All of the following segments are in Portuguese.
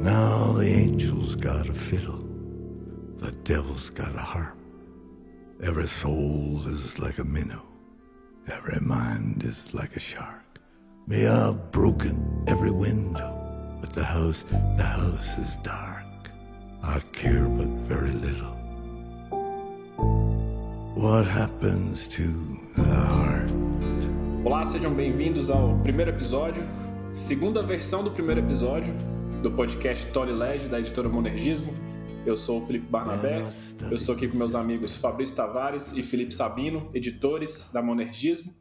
Now the angel's got a fiddle, the devil's got a harp. Every soul is like a minnow, every mind is like a shark. May I've broken every window, but the house, the house is dark. I care but very little. What happens to the heart? Olá, sejam bem-vindos ao primeiro episódio, segunda versão do primeiro episódio do podcast Tolly Led, da editora Monergismo. Eu sou o Felipe Barnabé, eu estou aqui com meus amigos Fabrício Tavares e Felipe Sabino, editores da Monergismo.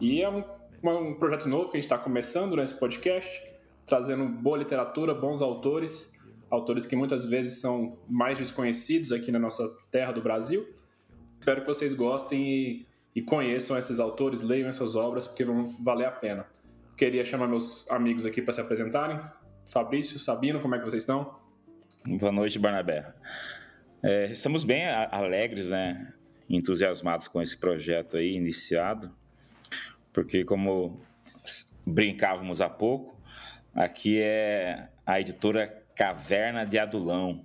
E é um, um projeto novo que a gente está começando nesse podcast, trazendo boa literatura, bons autores, autores que muitas vezes são mais desconhecidos aqui na nossa terra do Brasil. Espero que vocês gostem e, e conheçam esses autores, leiam essas obras, porque vão valer a pena. Queria chamar meus amigos aqui para se apresentarem. Fabrício, Sabino, como é que vocês estão? Boa noite, Barnabé. É, estamos bem alegres, né? entusiasmados com esse projeto aí iniciado, porque como brincávamos há pouco, aqui é a editora Caverna de Adulão,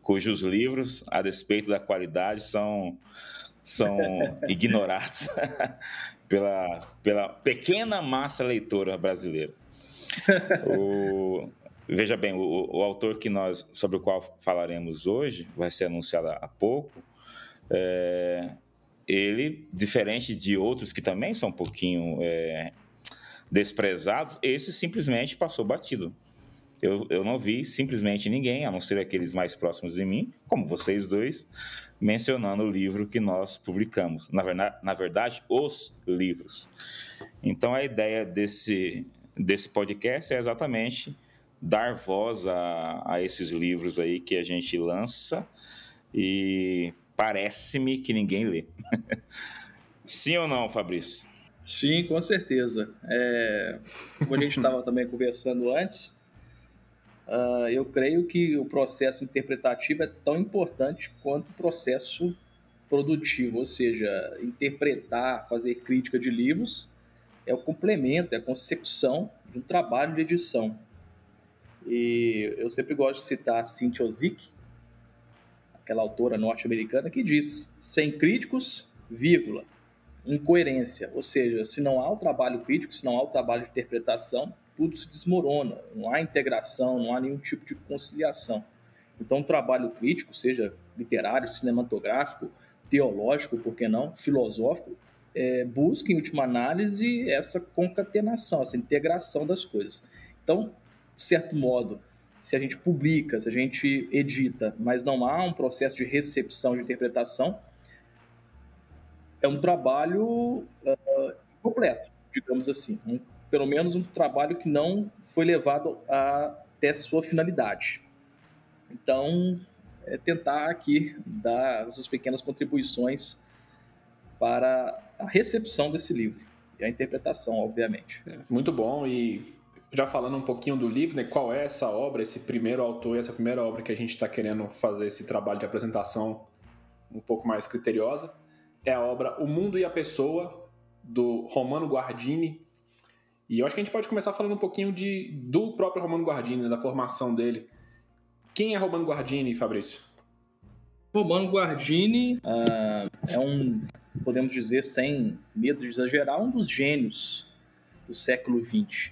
cujos livros, a despeito da qualidade, são, são ignorados pela, pela pequena massa leitora brasileira. O, veja bem, o, o, autor que nós, sobre o qual falaremos hoje, vai ser anunciado há pouco, é, ele, diferente de outros que também são um pouquinho é, desprezados, esse simplesmente passou batido. Eu, eu não vi simplesmente ninguém, a não ser aqueles mais próximos de mim, como vocês dois, mencionando o livro que nós publicamos. Na na verdade os livros. Então, a ideia desse, desse podcast é exatamente dar voz a, a esses livros aí que a gente lança e parece-me que ninguém lê. Sim ou não, Fabrício? Sim, com certeza. É, como a gente estava também conversando antes, uh, eu creio que o processo interpretativo é tão importante quanto o processo produtivo, ou seja, interpretar, fazer crítica de livros é o complemento, é a consecução de um trabalho de edição. E eu sempre gosto de citar Cynthia Ozick, aquela autora norte-americana, que diz: sem críticos, vírgula, incoerência. Ou seja, se não há o trabalho crítico, se não há o trabalho de interpretação, tudo se desmorona. Não há integração, não há nenhum tipo de conciliação. Então, o trabalho crítico, seja literário, cinematográfico, teológico, por que não, filosófico, é, busca, em última análise, essa concatenação, essa integração das coisas. Então, de certo modo, se a gente publica, se a gente edita, mas não há um processo de recepção, de interpretação, é um trabalho uh, completo, digamos assim. Um, pelo menos um trabalho que não foi levado até sua finalidade. Então, é tentar aqui dar as suas pequenas contribuições para a recepção desse livro e a interpretação, obviamente. É, muito bom e já falando um pouquinho do livro, né, qual é essa obra, esse primeiro autor, essa primeira obra que a gente está querendo fazer esse trabalho de apresentação um pouco mais criteriosa, é a obra O Mundo e a Pessoa, do Romano Guardini. E eu acho que a gente pode começar falando um pouquinho de, do próprio Romano Guardini, né, da formação dele. Quem é Romano Guardini, Fabrício? Romano Guardini uh, é um podemos dizer, sem medo de exagerar, um dos gênios do século XX.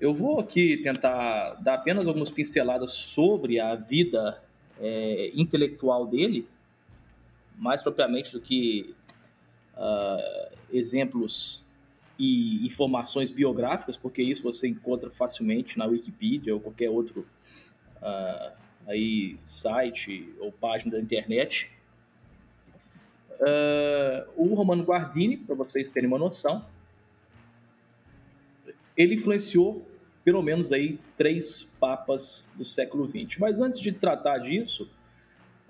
Eu vou aqui tentar dar apenas algumas pinceladas sobre a vida é, intelectual dele, mais propriamente do que uh, exemplos e informações biográficas, porque isso você encontra facilmente na Wikipedia ou qualquer outro uh, aí site ou página da internet. Uh, o Romano Guardini, para vocês terem uma noção, ele influenciou pelo menos aí três papas do século XX. Mas antes de tratar disso,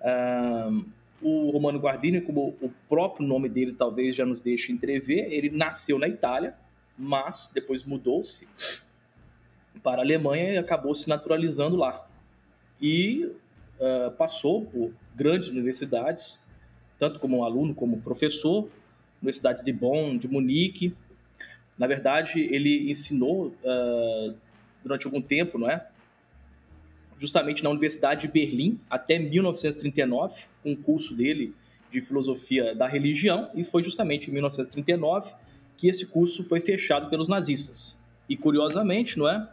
uh, o Romano Guardini, como o próprio nome dele talvez já nos deixe entrever, ele nasceu na Itália, mas depois mudou-se para a Alemanha e acabou se naturalizando lá. E uh, passou por grandes universidades, tanto como aluno como professor, Universidade de Bonn, de Munique. Na verdade, ele ensinou uh, durante algum tempo, não é? justamente na Universidade de Berlim até 1939, com um curso dele de filosofia da religião, e foi justamente em 1939 que esse curso foi fechado pelos nazistas. E curiosamente, não é?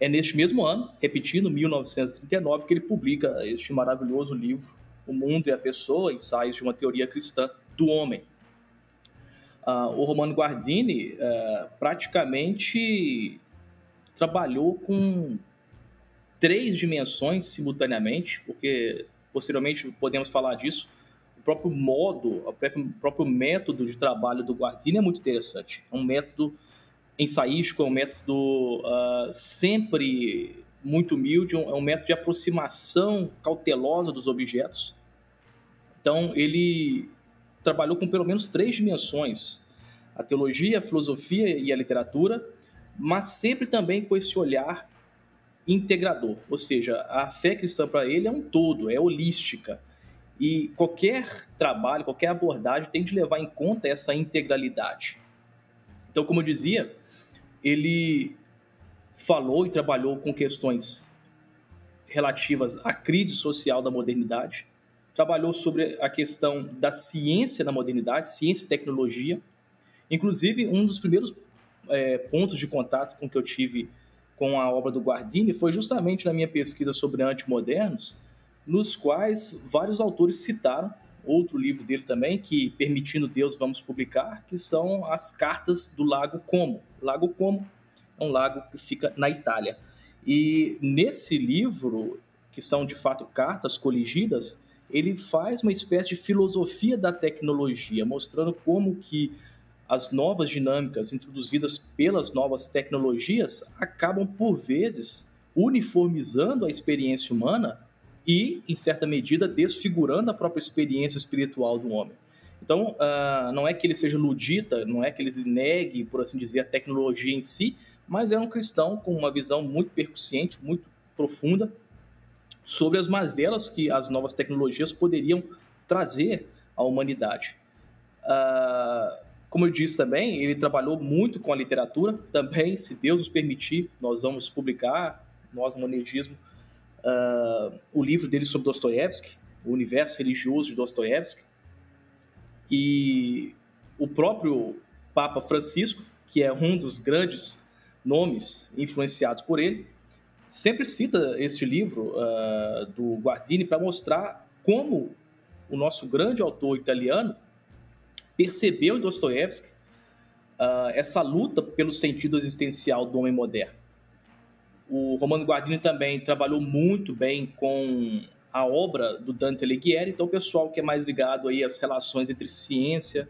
É neste mesmo ano, repetindo, 1939, que ele publica este maravilhoso livro, O Mundo e a Pessoa, Ensaios de uma Teoria Cristã do Homem. Uh, o Romano Guardini uh, praticamente trabalhou com três dimensões simultaneamente, porque posteriormente podemos falar disso. O próprio modo, o próprio método de trabalho do Guardini é muito interessante. É um método ensaístico, é um método uh, sempre muito humilde, é um método de aproximação cautelosa dos objetos. Então, ele trabalhou com pelo menos três dimensões: a teologia, a filosofia e a literatura, mas sempre também com esse olhar integrador, ou seja, a fé cristã para ele é um todo, é holística. E qualquer trabalho, qualquer abordagem tem de levar em conta essa integralidade. Então, como eu dizia, ele falou e trabalhou com questões relativas à crise social da modernidade, trabalhou sobre a questão da ciência na modernidade, ciência e tecnologia. Inclusive, um dos primeiros é, pontos de contato com que eu tive com a obra do Guardini foi justamente na minha pesquisa sobre antimodernos, nos quais vários autores citaram outro livro dele também, que Permitindo Deus vamos publicar, que são as cartas do Lago Como. Lago Como é um lago que fica na Itália. E nesse livro, que são de fato cartas coligidas, ele faz uma espécie de filosofia da tecnologia, mostrando como que as novas dinâmicas introduzidas pelas novas tecnologias acabam por vezes uniformizando a experiência humana e, em certa medida, desfigurando a própria experiência espiritual do homem. Então, uh, não é que ele seja ludita, não é que ele negue, por assim dizer, a tecnologia em si, mas é um cristão com uma visão muito percussiente, muito profunda sobre as mazelas que as novas tecnologias poderiam trazer à humanidade. Uh, como eu disse também, ele trabalhou muito com a literatura. Também, se Deus nos permitir, nós vamos publicar, nós, no Monergismo, uh, o livro dele sobre Dostoiévski, o universo religioso de Dostoiévski. E o próprio Papa Francisco, que é um dos grandes nomes influenciados por ele, sempre cita este livro uh, do Guardini para mostrar como o nosso grande autor italiano percebeu em Dostoiévski uh, essa luta pelo sentido existencial do homem moderno. O Romano Guardini também trabalhou muito bem com a obra do Dante Alighieri, então o pessoal que é mais ligado aí às relações entre ciência,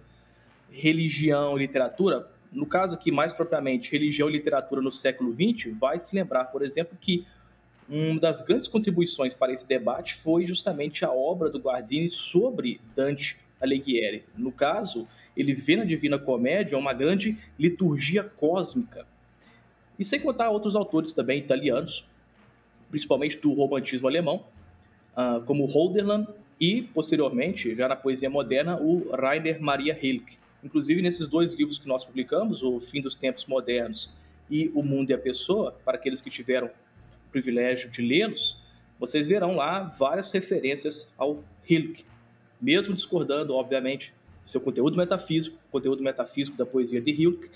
religião e literatura, no caso aqui mais propriamente religião e literatura no século XX, vai se lembrar, por exemplo, que uma das grandes contribuições para esse debate foi justamente a obra do Guardini sobre Dante Alighieri. No caso, ele vê na Divina Comédia uma grande liturgia cósmica, e sem contar outros autores também italianos, principalmente do romantismo alemão, uh, como Holderlin e, posteriormente, já na poesia moderna, o Rainer Maria Rilke. Inclusive, nesses dois livros que nós publicamos, O Fim dos Tempos Modernos e O Mundo e a Pessoa, para aqueles que tiveram o privilégio de lê-los, vocês verão lá várias referências ao Rilke, mesmo discordando, obviamente, seu conteúdo metafísico, conteúdo metafísico da poesia de Rilke,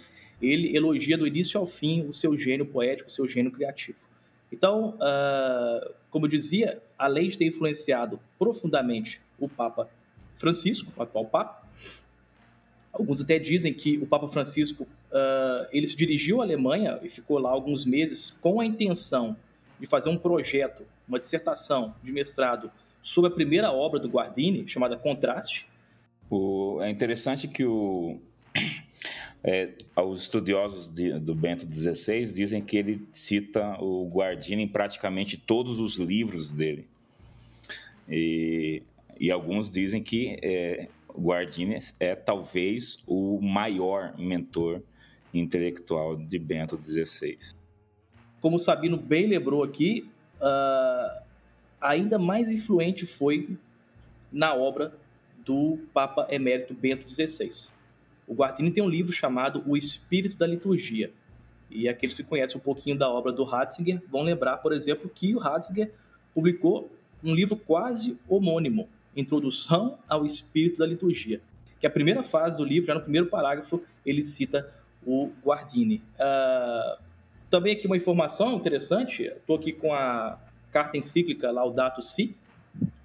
ele elogia do início ao fim o seu gênio poético, o seu gênio criativo. Então, uh, como eu dizia, além de ter influenciado profundamente o Papa Francisco, o atual Papa, alguns até dizem que o Papa Francisco uh, ele se dirigiu à Alemanha e ficou lá alguns meses com a intenção de fazer um projeto, uma dissertação de mestrado sobre a primeira obra do Guardini, chamada Contraste. O, é interessante que o, é, os estudiosos de, do Bento XVI dizem que ele cita o Guardini em praticamente todos os livros dele. E, e alguns dizem que é, o Guardini é talvez o maior mentor intelectual de Bento XVI. Como o Sabino bem lembrou aqui, uh, ainda mais influente foi na obra do Papa Emérito Bento XVI. O Guardini tem um livro chamado O Espírito da Liturgia. E aqueles que conhecem um pouquinho da obra do Ratzinger vão lembrar, por exemplo, que o Ratzinger publicou um livro quase homônimo, Introdução ao Espírito da Liturgia, que a primeira fase do livro, já no primeiro parágrafo, ele cita o Guardini. Uh, também aqui uma informação interessante, estou aqui com a carta encíclica Laudato Si,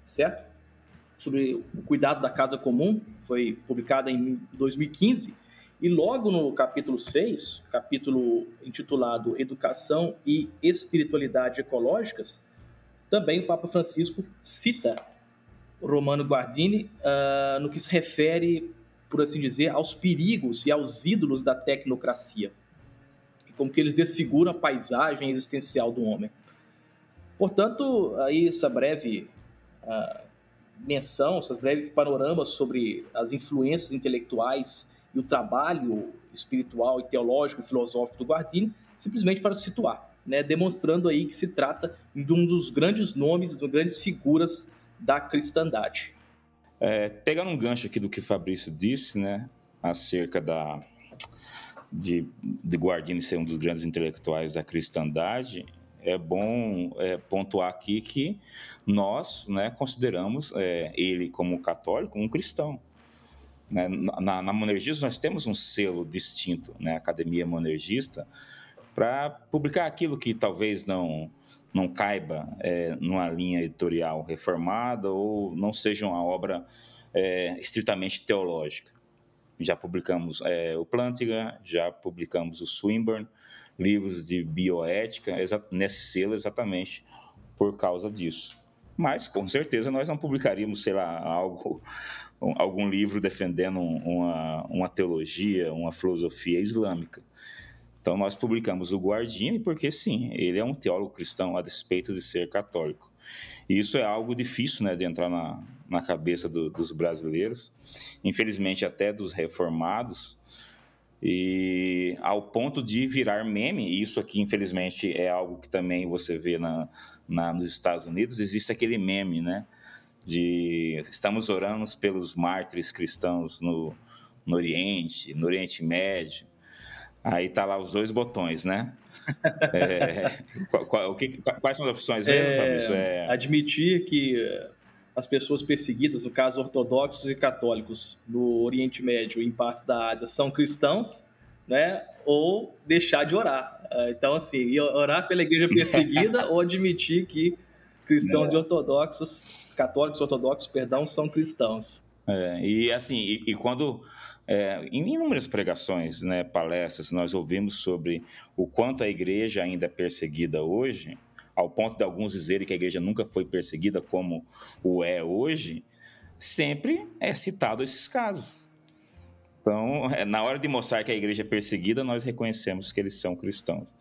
certo? Sobre o cuidado da casa comum, foi publicada em 2015, e logo no capítulo 6, capítulo intitulado Educação e Espiritualidade Ecológicas, também o Papa Francisco cita Romano Guardini uh, no que se refere, por assim dizer, aos perigos e aos ídolos da tecnocracia, e como que eles desfiguram a paisagem existencial do homem. Portanto, aí essa breve uh, menção, esse breve panorama sobre as influências intelectuais e o trabalho espiritual e teológico, filosófico do Guardini, simplesmente para situar, né, demonstrando aí que se trata de um dos grandes nomes, de grandes figuras da cristandade. É, pegando um gancho aqui do que Fabrício disse, né, acerca da de, de Guardini ser um dos grandes intelectuais da cristandade, é bom é, pontuar aqui que nós né, consideramos é, ele como católico um cristão. Né? Na, na nós temos um selo distinto, né, Academia Monergista, para publicar aquilo que talvez não não caiba é, numa linha editorial reformada ou não seja uma obra é, estritamente teológica. Já publicamos é, o Plantinga, já publicamos o Swinburne, livros de bioética, nesse selo exatamente por causa disso. Mas, com certeza, nós não publicaríamos, sei lá, algo, algum livro defendendo uma, uma teologia, uma filosofia islâmica. Então, nós publicamos o Guardini porque, sim, ele é um teólogo cristão a despeito de ser católico. E isso é algo difícil né, de entrar na, na cabeça do, dos brasileiros, infelizmente até dos reformados, e ao ponto de virar meme, e isso aqui infelizmente é algo que também você vê na, na, nos Estados Unidos, existe aquele meme, né? De estamos orando pelos mártires cristãos no, no Oriente, no Oriente Médio. Aí tá lá os dois botões, né? É, qual, qual, que, quais são as opções mesmo, é, Fabrício? É... Admitir que as pessoas perseguidas, no caso ortodoxos e católicos, no Oriente Médio e em partes da Ásia, são cristãos, né? Ou deixar de orar. Ah, então, assim, orar pela igreja perseguida ou admitir que cristãos é. e ortodoxos, católicos ortodoxos, perdão, são cristãos. É, e assim, e, e quando é, em inúmeras pregações, né, palestras, nós ouvimos sobre o quanto a igreja ainda é perseguida hoje, ao ponto de alguns dizerem que a igreja nunca foi perseguida como o é hoje, sempre é citado esses casos. Então, é, na hora de mostrar que a igreja é perseguida, nós reconhecemos que eles são cristãos.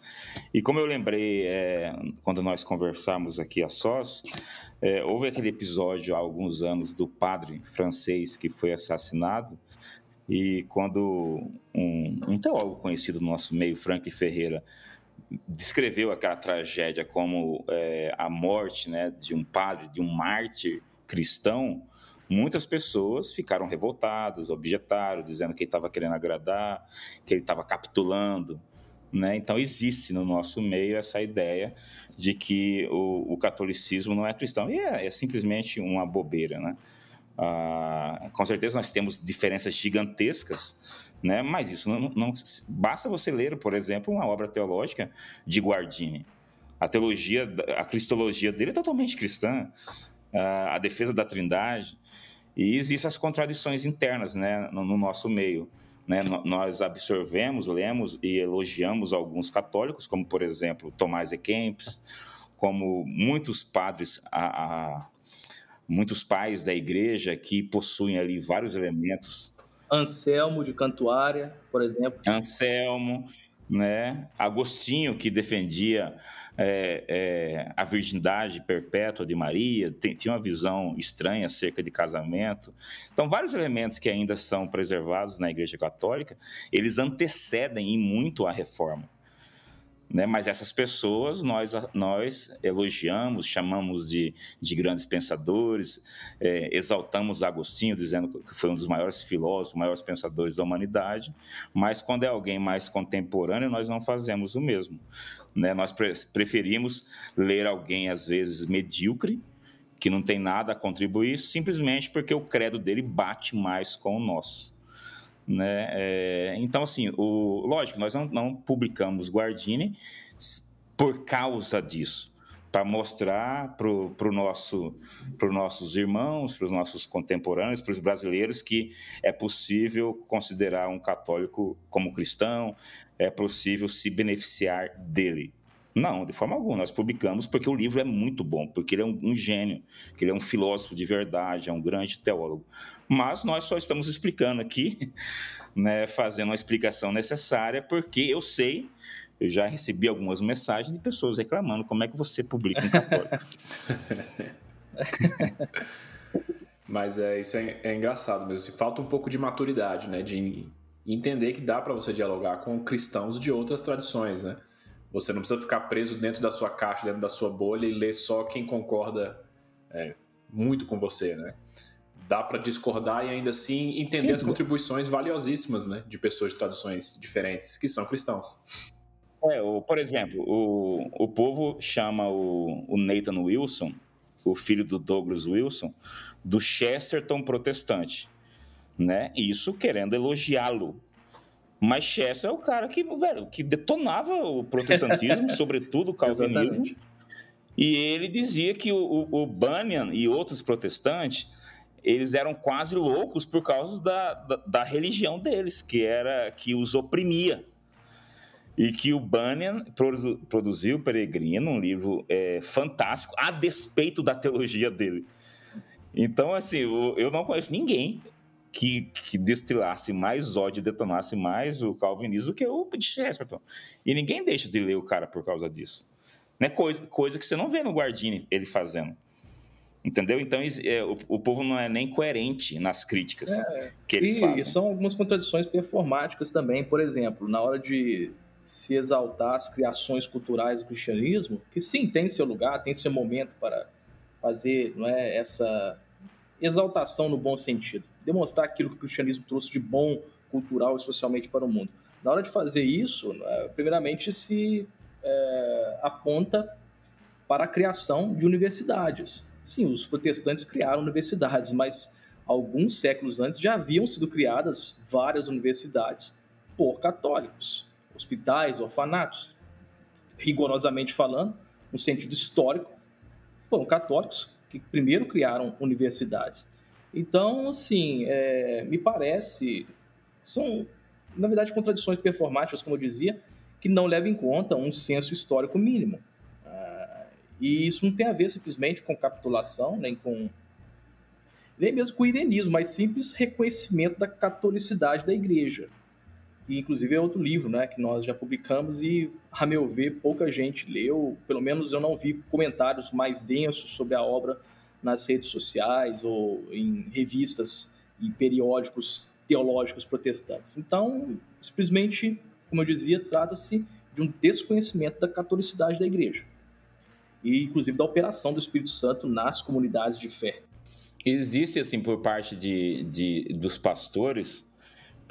E como eu lembrei é, quando nós conversamos aqui a sós, é, houve aquele episódio há alguns anos do padre francês que foi assassinado, e quando um, um teólogo conhecido no nosso meio, Frank Ferreira, descreveu aquela tragédia como é, a morte né, de um padre, de um mártir cristão, muitas pessoas ficaram revoltadas, objetaram, dizendo que ele estava querendo agradar, que ele estava capitulando. Né? Então, existe no nosso meio essa ideia de que o, o catolicismo não é cristão. E é, é simplesmente uma bobeira. Né? Ah, com certeza, nós temos diferenças gigantescas né? Mas isso não, não basta você ler, por exemplo, uma obra teológica de Guardini. A teologia, a cristologia dele é totalmente cristã, a defesa da Trindade e existem as contradições internas, né, no, no nosso meio. Né, nós absorvemos, lemos e elogiamos alguns católicos, como por exemplo Tomás de Kempis, como muitos padres, a, a, muitos pais da igreja que possuem ali vários elementos Anselmo de Cantuária, por exemplo. Anselmo, né? Agostinho, que defendia é, é, a virgindade perpétua de Maria, tem, tinha uma visão estranha acerca de casamento. Então, vários elementos que ainda são preservados na Igreja Católica, eles antecedem em muito a reforma. Né? Mas essas pessoas nós, nós elogiamos, chamamos de, de grandes pensadores, é, exaltamos Agostinho, dizendo que foi um dos maiores filósofos, maiores pensadores da humanidade, mas quando é alguém mais contemporâneo, nós não fazemos o mesmo. Né? Nós pre preferimos ler alguém, às vezes, medíocre, que não tem nada a contribuir, simplesmente porque o credo dele bate mais com o nosso. Né? É, então, assim, o, lógico, nós não, não publicamos Guardini por causa disso, para mostrar para pro nosso, os nossos irmãos, para os nossos contemporâneos, para os brasileiros, que é possível considerar um católico como cristão, é possível se beneficiar dele. Não, de forma alguma. Nós publicamos porque o livro é muito bom, porque ele é um, um gênio, que ele é um filósofo de verdade, é um grande teólogo. Mas nós só estamos explicando aqui, né, fazendo uma explicação necessária, porque eu sei, eu já recebi algumas mensagens de pessoas reclamando como é que você publica um católico. Mas é, isso é, é engraçado mesmo. Assim, falta um pouco de maturidade, né? De entender que dá para você dialogar com cristãos de outras tradições, né? Você não precisa ficar preso dentro da sua caixa, dentro da sua bolha e ler só quem concorda é, muito com você, né? Dá para discordar e ainda assim entender Sim, as contribuições valiosíssimas, né, de pessoas de traduções diferentes que são cristãos. É, o, por exemplo, o, o povo chama o, o Nathan Wilson, o filho do Douglas Wilson, do Chesterton protestante, né? Isso querendo elogiá-lo, mas Chester é o cara que, velho, que detonava o protestantismo, sobretudo o calvinismo. e ele dizia que o, o, Bunyan e outros protestantes eles eram quase loucos por causa da, da, da, religião deles, que era que os oprimia. E que o Bunyan produ, produziu o Peregrino, um livro é, fantástico, a despeito da teologia dele. Então, assim, eu não conheço ninguém que, que destilasse mais ódio, detonasse mais o calvinismo do que o de Chesterton. E ninguém deixa de ler o cara por causa disso. Né? Coisa, coisa que você não vê no Guardini ele fazendo. Entendeu? Então é, o, o, povo não é nem coerente nas críticas é, que eles e, fazem. E são algumas contradições performáticas também. Por exemplo, na hora de se exaltar as criações culturais do cristianismo, que sim, tem seu lugar, tem seu momento para fazer não é, essa exaltação no bom sentido, demonstrar aquilo que o cristianismo trouxe de bom cultural e socialmente para o mundo. Na hora de fazer isso, né, primeiramente se é, aponta para a criação de universidades. Sim, os protestantes criaram universidades, mas alguns séculos antes já haviam sido criadas várias universidades por católicos, hospitais, orfanatos. Rigorosamente falando, no sentido histórico, foram católicos que primeiro criaram universidades. Então, assim, é, me parece, são, na verdade, contradições performáticas, como eu dizia, que não levam em conta um senso histórico mínimo. Ah, e isso não tem a ver simplesmente com capitulação, nem com nem mesmo com irenismo, mas simples reconhecimento da catolicidade da igreja. E, inclusive, é outro livro né, que nós já publicamos e, a meu ver, pouca gente leu. Pelo menos eu não vi comentários mais densos sobre a obra nas redes sociais ou em revistas e periódicos teológicos protestantes. Então, simplesmente, como eu dizia, trata-se de um desconhecimento da catolicidade da igreja e, inclusive, da operação do Espírito Santo nas comunidades de fé. Existe, assim, por parte de, de dos pastores,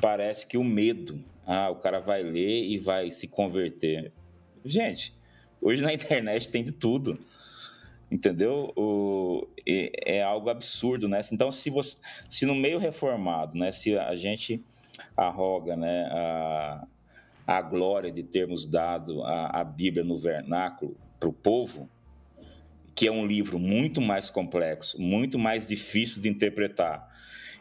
parece que o medo, ah, o cara vai ler e vai se converter. Gente, hoje na internet tem de tudo. Entendeu? O, é, é, algo absurdo, né? Então, se, você, se no meio reformado, né, se a gente arroga né, a, a glória de termos dado a, a Bíblia no vernáculo para o povo, que é um livro muito mais complexo, muito mais difícil de interpretar,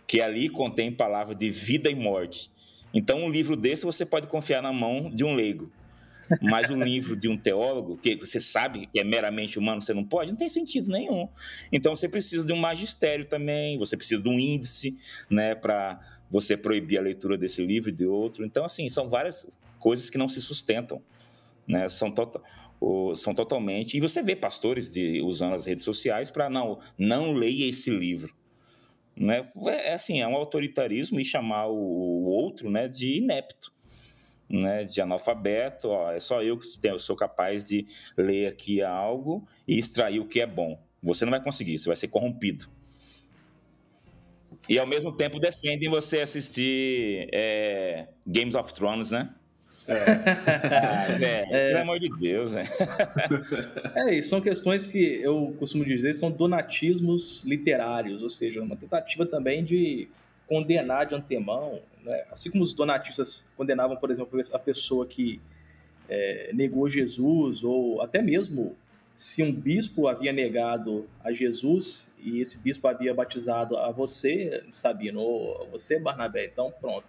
que ali contém palavras de vida e morte. Então, um livro desse você pode confiar na mão de um leigo. Mas um livro de um teólogo, que você sabe que é meramente humano, você não pode, não tem sentido nenhum. Então, você precisa de um magistério também, você precisa de um índice, né, para você proibir a leitura desse livro e de outro. Então, assim, são várias coisas que não se sustentam. Né, são, to são totalmente. E você vê pastores de, usando as redes sociais para não, não leia esse livro. Né? É assim, é um autoritarismo e chamar o, outro né, de inepto. Né, de analfabeto, ó, é só eu que sou capaz de ler aqui algo e extrair o que é bom. Você não vai conseguir, você vai ser corrompido. E ao mesmo tempo defendem você assistir é, Games of Thrones, né? É. ah, é. Pelo amor de Deus, né? é, e são questões que eu costumo dizer são donatismos literários, ou seja, uma tentativa também de condenar de antemão, né? assim como os donatistas condenavam, por exemplo, a pessoa que é, negou Jesus, ou até mesmo se um bispo havia negado a Jesus e esse bispo havia batizado a você, Sabino, ou você, Barnabé, então pronto,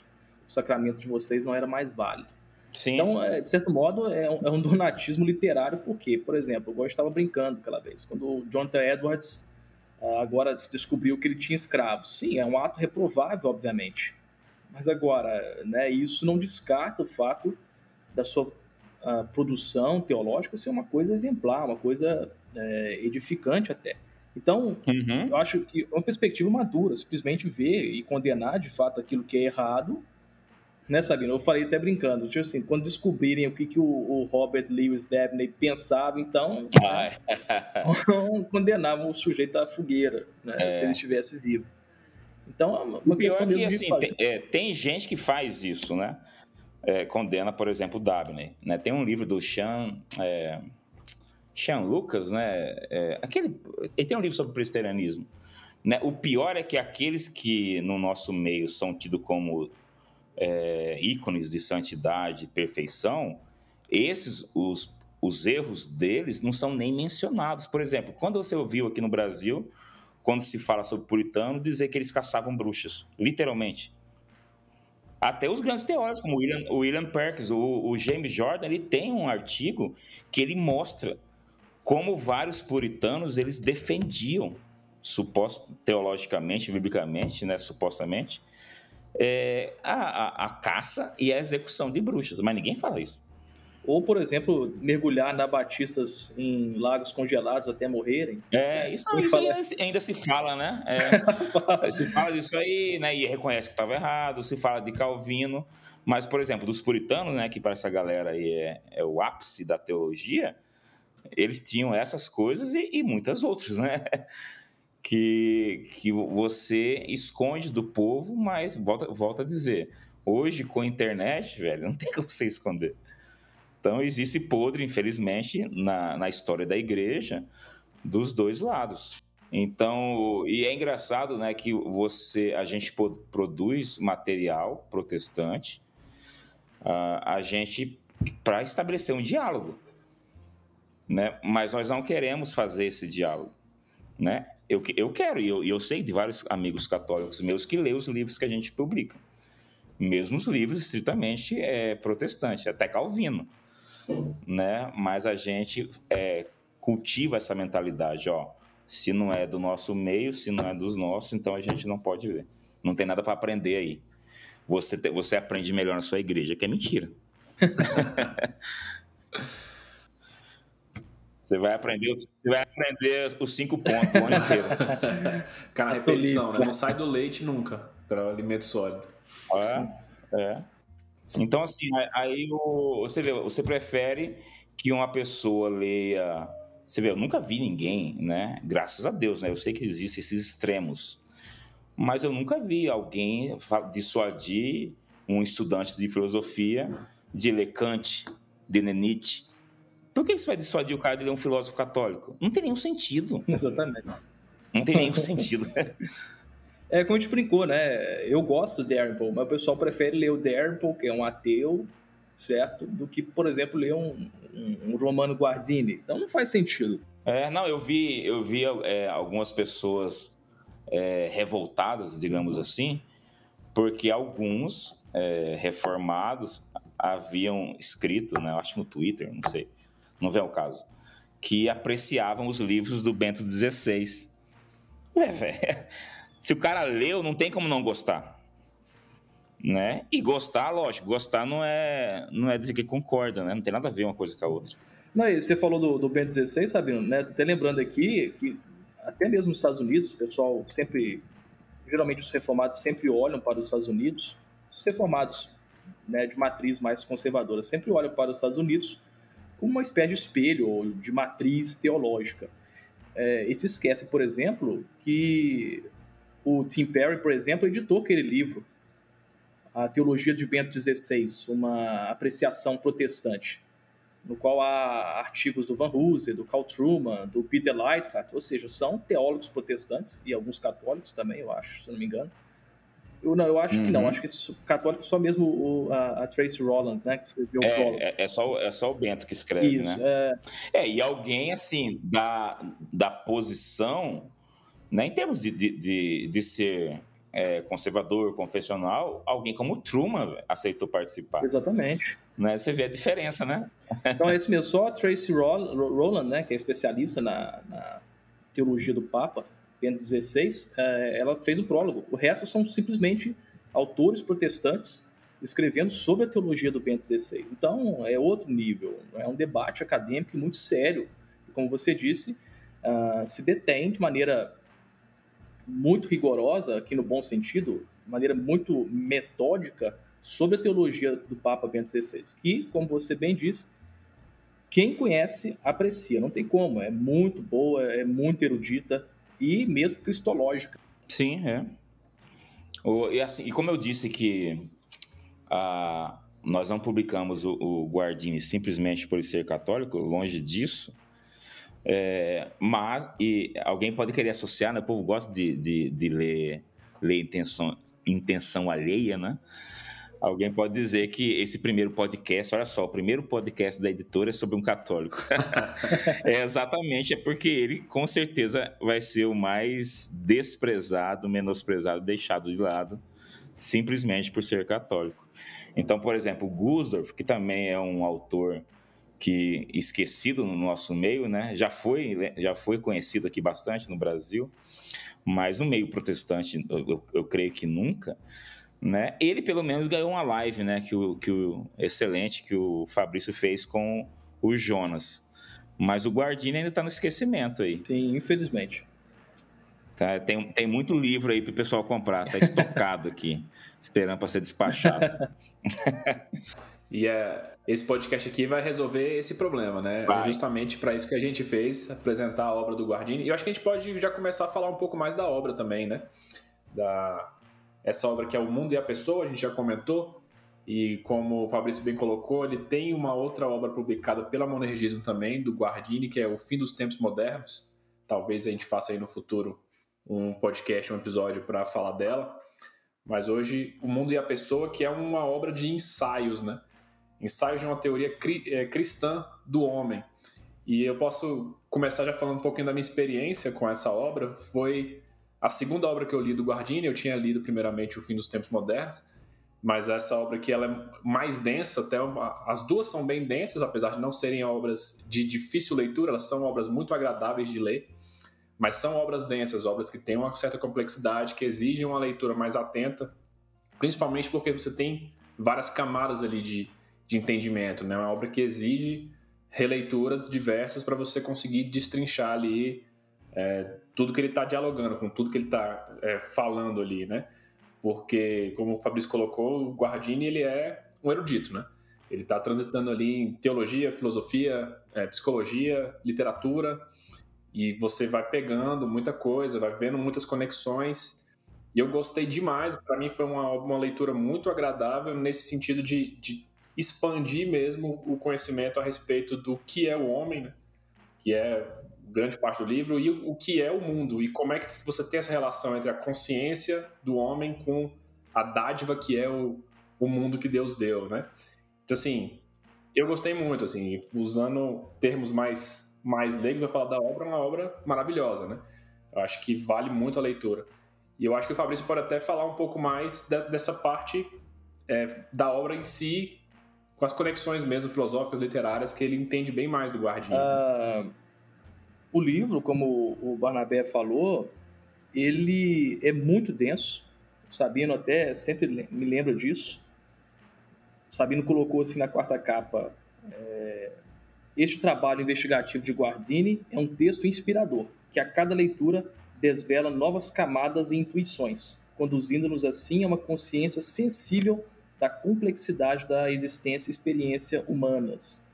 o sacramento de vocês não era mais válido. Sim. Então, é, de certo modo, é um, é um donatismo literário, porque, por exemplo, eu estava brincando aquela vez, quando o Jonathan Edwards ah, agora descobriu que ele tinha escravos. Sim, é um ato reprovável, obviamente. Mas agora, né, isso não descarta o fato da sua a produção teológica ser uma coisa exemplar, uma coisa é, edificante até. Então, uhum. eu acho que é uma perspectiva madura, simplesmente ver e condenar de fato aquilo que é errado, né, Sabino? Eu falei até brincando, tipo assim, quando descobrirem o que, que o, o Robert Lewis Dabney pensava, então condenar o sujeito à fogueira, né, é. se ele estivesse vivo. Então, é uma questão é que, assim, tem, é, tem gente que faz isso, né? é, condena, por exemplo, Dabney. Né? Tem um livro do Sean, é, Sean Lucas, né? É, aquele, ele tem um livro sobre o presbiterianismo. Né? O pior é que aqueles que no nosso meio são tidos como é, ícones de santidade e perfeição, esses, os, os erros deles não são nem mencionados. Por exemplo, quando você ouviu aqui no Brasil, quando se fala sobre puritano, dizer que eles caçavam bruxas, literalmente. Até os grandes teóricos, como William, William Perkins, o, o James Jordan, ele tem um artigo que ele mostra como vários puritanos eles defendiam, suposto, teologicamente, biblicamente, né, supostamente, é, a, a, a, caça e a execução de bruxas. Mas ninguém fala isso. Ou, por exemplo, mergulhar na batistas em lagos congelados até morrerem. É, isso, isso fala... ainda se fala, né? É, se fala disso aí, né? E reconhece que estava errado, se fala de Calvino. Mas, por exemplo, dos puritanos, né? Que para essa galera aí é, é o ápice da teologia, eles tinham essas coisas e, e muitas outras, né? Que, que você esconde do povo, mas volta, volta a dizer, hoje com a internet, velho, não tem como você esconder. Então, existe podre, infelizmente, na, na história da igreja, dos dois lados. Então, e é engraçado, né, que você, a gente produz material protestante, uh, a gente para estabelecer um diálogo, né? Mas nós não queremos fazer esse diálogo, né? Eu, eu quero, e eu, eu sei de vários amigos católicos meus que lêem os livros que a gente publica, mesmo os livros estritamente é, protestantes, até Calvino né? Mas a gente é, cultiva essa mentalidade, ó. Se não é do nosso meio, se não é dos nossos, então a gente não pode ver. Não tem nada para aprender aí. Você, te, você aprende melhor na sua igreja, que é mentira. Você vai aprender, você vai aprender os cinco pontos o ano inteiro. Ficar na repetição, né? Não sai do leite nunca para alimento sólido. É, é. Então, assim, aí o, você vê, você prefere que uma pessoa leia. Você vê, eu nunca vi ninguém, né? Graças a Deus, né? Eu sei que existem esses extremos. Mas eu nunca vi alguém dissuadir um estudante de filosofia de ler Kant, de Nietzsche. Por que você vai dissuadir o cara de ler um filósofo católico? Não tem nenhum sentido. Exatamente. Não tem nenhum sentido. É como a gente brincou, né? Eu gosto do Darren mas o pessoal prefere ler o Darren que é um ateu, certo? Do que, por exemplo, ler um, um, um Romano Guardini. Então não faz sentido. É, não, eu vi, eu vi é, algumas pessoas é, revoltadas, digamos assim, porque alguns é, reformados haviam escrito, né, acho no Twitter, não sei, não vem ao caso, que apreciavam os livros do Bento XVI. Ué, velho se o cara leu, não tem como não gostar. Né? E gostar, lógico, gostar não é, não é dizer que concorda, né? Não tem nada a ver uma coisa com a outra. Não, você falou do, do Ben 16, Sabino, né? Tô até lembrando aqui que até mesmo nos Estados Unidos, o pessoal sempre, geralmente os reformados sempre olham para os Estados Unidos. Os reformados né, de matriz mais conservadora. Sempre olha para os Estados Unidos como uma espécie de espelho ou de matriz teológica. É, e se esquece, por exemplo, que o Tim Perry, por exemplo, editou aquele livro, A Teologia de Bento XVI, uma apreciação protestante, no qual há artigos do Van Hooser, do Carl Truman, do Peter Leithart, ou seja, são teólogos protestantes e alguns católicos também, eu acho, se não me engano, eu, não, eu acho uhum. que não, uhum. acho que católico só mesmo o, a, a Tracy Rowland, né, que escreveu é, o é, é, só, é só o Bento que escreve, Isso, né? É... é, e alguém, assim, da, da posição, né, em termos de, de, de, de ser é, conservador, confessional, alguém como Truman aceitou participar. Exatamente. Né? Você vê a diferença, né? Então é isso mesmo, só a Tracy Rowland, né, que é especialista na, na teologia do Papa, Bento XVI, é, ela fez o prólogo. O resto são simplesmente autores protestantes escrevendo sobre a teologia do Bento XVI. Então, é outro nível, é um debate acadêmico muito sério. Como você disse, uh, se detém de maneira muito rigorosa, aqui no bom sentido, de maneira muito metódica, sobre a teologia do Papa Bento XVI, que, como você bem disse, quem conhece aprecia, não tem como, é muito boa, é muito erudita, e mesmo cristológica. Sim, é. O, e, assim, e como eu disse que a, nós não publicamos o, o Guardini simplesmente por ser católico, longe disso, é, mas e alguém pode querer associar, né? o povo gosta de, de, de ler, ler intenção, intenção alheia, né? Alguém pode dizer que esse primeiro podcast, olha só, o primeiro podcast da editora é sobre um católico. é exatamente, é porque ele com certeza vai ser o mais desprezado, menosprezado, deixado de lado, simplesmente por ser católico. Então, por exemplo, Gusdorf, que também é um autor que esquecido no nosso meio, né? Já foi, já foi conhecido aqui bastante no Brasil, mas no meio protestante, eu, eu, eu creio que nunca né? Ele pelo menos ganhou uma live, né? Que o, que o excelente que o Fabrício fez com o Jonas. Mas o Guardini ainda está no esquecimento aí. Sim, infelizmente. Tá, tem, tem muito livro aí para o pessoal comprar, tá estocado aqui, esperando para ser despachado. e é, esse podcast aqui vai resolver esse problema, né? Vai. Justamente para isso que a gente fez, apresentar a obra do Guardini. E eu acho que a gente pode já começar a falar um pouco mais da obra também, né? Da, essa obra que é O Mundo e a Pessoa, a gente já comentou, e como o Fabrício bem colocou, ele tem uma outra obra publicada pela Monergismo também, do Guardini, que é O Fim dos Tempos Modernos. Talvez a gente faça aí no futuro um podcast, um episódio para falar dela. Mas hoje, O Mundo e a Pessoa, que é uma obra de ensaios, né? Ensaios de uma teoria cri é, cristã do homem. E eu posso começar já falando um pouquinho da minha experiência com essa obra. Foi a segunda obra que eu li do Guardini, eu tinha lido primeiramente O Fim dos Tempos Modernos, mas essa obra aqui ela é mais densa, até uma, as duas são bem densas, apesar de não serem obras de difícil leitura, elas são obras muito agradáveis de ler, mas são obras densas, obras que têm uma certa complexidade, que exigem uma leitura mais atenta, principalmente porque você tem várias camadas ali de, de entendimento, né? É uma obra que exige releituras diversas para você conseguir destrinchar ali é, tudo que ele está dialogando, com tudo que ele está é, falando ali, né? Porque, como o Fabrício colocou, o Guardini ele é um erudito, né? Ele está transitando ali em teologia, filosofia, é, psicologia, literatura, e você vai pegando muita coisa, vai vendo muitas conexões. E eu gostei demais, para mim foi uma, uma leitura muito agradável nesse sentido de, de expandir mesmo o conhecimento a respeito do que é o homem, né? que é grande parte do livro, e o, que é o mundo, e como é que você tem essa relação entre a consciência do homem com a dádiva que é o, o mundo que Deus deu, né? Então, assim, eu gostei muito, assim, usando termos mais, mais leigos, eu falar da obra, uma obra maravilhosa, né? Eu acho que vale muito a leitura. E eu acho que o Fabrício pode até falar um pouco mais de, dessa parte é, da obra em si, com as conexões mesmo filosóficas, literárias, que ele entende bem mais do Guardini. Uh, o livro, como o Barnabé falou, ele é muito denso. O Sabino até sempre me lembra disso. O Sabino colocou assim na quarta capa: é, Este trabalho investigativo de Guardini é um texto inspirador, que a cada leitura desvela novas camadas e intuições, conduzindo-nos assim a uma consciência sensível da complexidade da existência e experiência humanas.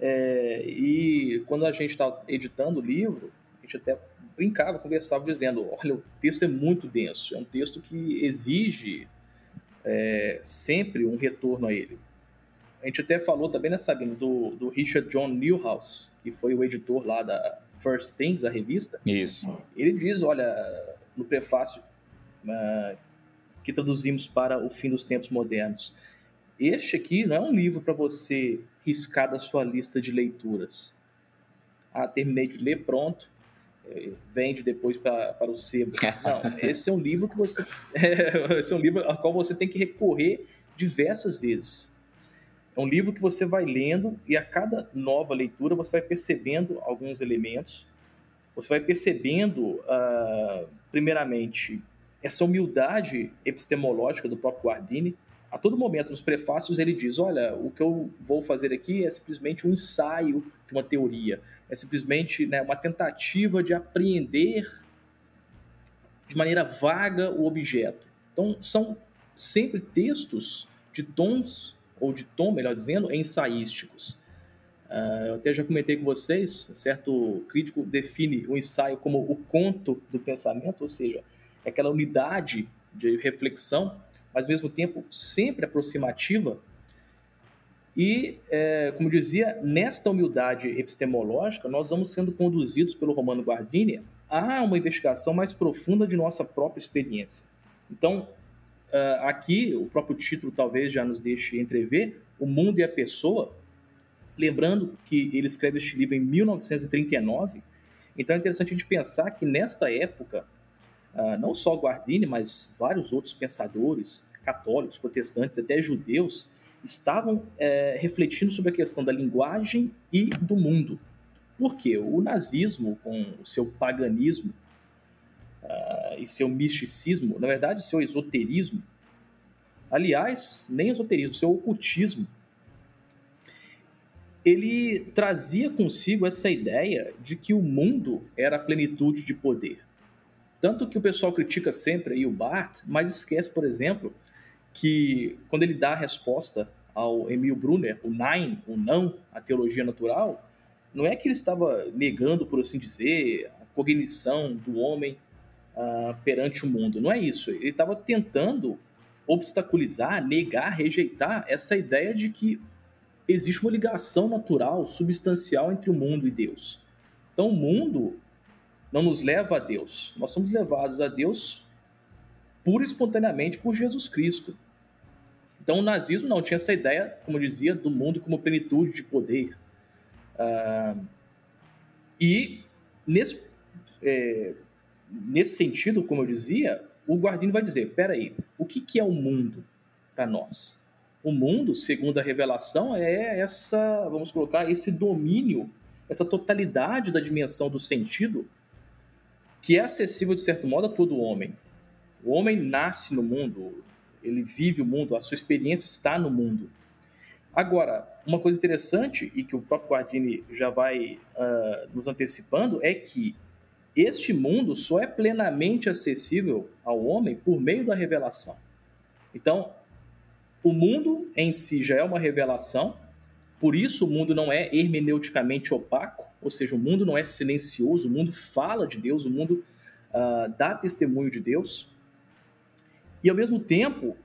É, e quando a gente está editando o livro, a gente até brincava, conversava dizendo: olha, o texto é muito denso, é um texto que exige é, sempre um retorno a ele. A gente até falou também, né, Sabino, do, do Richard John Newhouse, que foi o editor lá da First Things, a revista. Isso. Ele diz, olha, no prefácio uh, que traduzimos para o fim dos tempos modernos, este aqui não é um livro para você riscar da sua lista de leituras. Ah, terminei de ler, pronto. Eh, vende depois para o sebo. Não, esse é um livro que você. esse é um livro ao qual você tem que recorrer diversas vezes. É um livro que você vai lendo e a cada nova leitura você vai percebendo alguns elementos. Você vai percebendo, uh, primeiramente, essa humildade epistemológica do próprio Guardini a todo momento nos prefácios ele diz: olha, o que eu vou fazer aqui é simplesmente um ensaio de uma teoria, é simplesmente né, uma tentativa de apreender de maneira vaga o objeto. Então, são sempre textos de tons, ou de tom, melhor dizendo, ensaísticos. Uh, eu até já comentei com vocês, certo crítico define o ensaio como o conto do pensamento, ou seja, aquela unidade de reflexão mas ao mesmo tempo sempre aproximativa. E, é, como dizia, nesta humildade epistemológica, nós vamos sendo conduzidos pelo Romano Guardini a uma investigação mais profunda de nossa própria experiência. Então, uh, aqui, o próprio título talvez já nos deixe entrever o mundo e a pessoa, lembrando que ele escreve este livro em 1939, então é interessante a gente pensar que nesta época uh, não só Guardini, mas vários outros pensadores católicos, protestantes, até judeus, estavam é, refletindo sobre a questão da linguagem e do mundo. Porque o nazismo, com o seu paganismo uh, e seu misticismo, na verdade, seu esoterismo, aliás, nem esoterismo, seu ocultismo, ele trazia consigo essa ideia de que o mundo era a plenitude de poder. Tanto que o pessoal critica sempre aí o Barth, mas esquece, por exemplo, que quando ele dá a resposta ao Emil Brunner, o Nein, o não, a teologia natural, não é que ele estava negando, por assim dizer, a cognição do homem uh, perante o mundo. Não é isso. Ele estava tentando obstaculizar, negar, rejeitar essa ideia de que existe uma ligação natural, substancial entre o mundo e Deus. Então, o mundo não nos leva a Deus. Nós somos levados a Deus pura e espontaneamente por Jesus Cristo. Então o nazismo não tinha essa ideia, como eu dizia, do mundo como plenitude de poder. Uh, e nesse, é, nesse sentido, como eu dizia, o Guardini vai dizer: peraí, o que, que é o mundo para nós? O mundo, segundo a revelação, é essa, vamos colocar, esse domínio, essa totalidade da dimensão do sentido que é acessível, de certo modo, a todo homem. O homem nasce no mundo, ele vive o mundo, a sua experiência está no mundo. Agora, uma coisa interessante, e que o próprio Guardini já vai uh, nos antecipando, é que este mundo só é plenamente acessível ao homem por meio da revelação. Então, o mundo em si já é uma revelação, por isso o mundo não é hermeneuticamente opaco, ou seja, o mundo não é silencioso, o mundo fala de Deus, o mundo uh, dá testemunho de Deus. E ao mesmo tempo,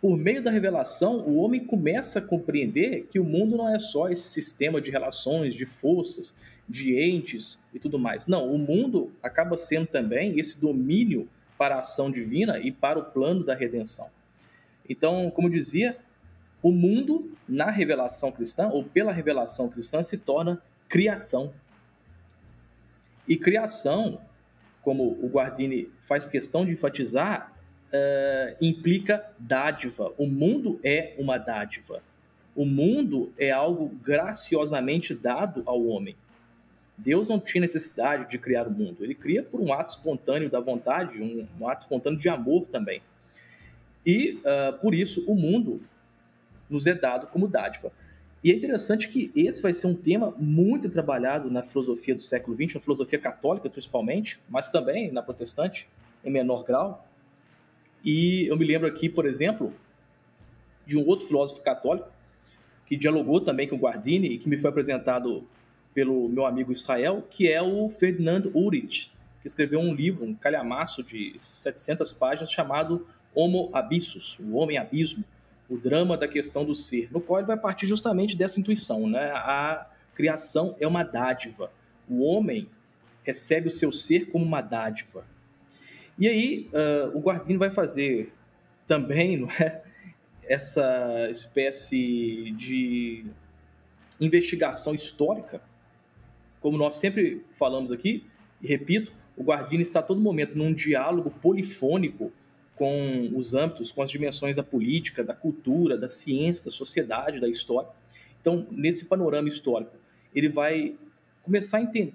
por meio da revelação, o homem começa a compreender que o mundo não é só esse sistema de relações, de forças, de entes e tudo mais. Não, o mundo acaba sendo também esse domínio para a ação divina e para o plano da redenção. Então, como dizia, o mundo na revelação cristã ou pela revelação cristã se torna criação. E criação, como o Guardini faz questão de enfatizar, uh, implica dádiva. O mundo é uma dádiva. O mundo é algo graciosamente dado ao homem. Deus não tinha necessidade de criar o mundo. Ele cria por um ato espontâneo da vontade, um, um ato espontâneo de amor também. E, uh, por isso, o mundo nos é dado como dádiva. E é interessante que esse vai ser um tema muito trabalhado na filosofia do século XX, na filosofia católica principalmente, mas também na protestante, em menor grau. E eu me lembro aqui, por exemplo, de um outro filósofo católico que dialogou também com o Guardini e que me foi apresentado pelo meu amigo Israel, que é o Ferdinand Ulrich, que escreveu um livro, um calhamaço de 700 páginas chamado Homo Abyssus, o Homem Abismo, o drama da questão do ser, no qual ele vai partir justamente dessa intuição, né? A criação é uma dádiva. O homem recebe o seu ser como uma dádiva. E aí, uh, o Guardini vai fazer também, não é? Essa espécie de investigação histórica, como nós sempre falamos aqui, e repito, o Guardini está a todo momento num diálogo polifônico com os âmbitos, com as dimensões da política, da cultura, da ciência, da sociedade, da história. Então, nesse panorama histórico, ele vai começar a entender,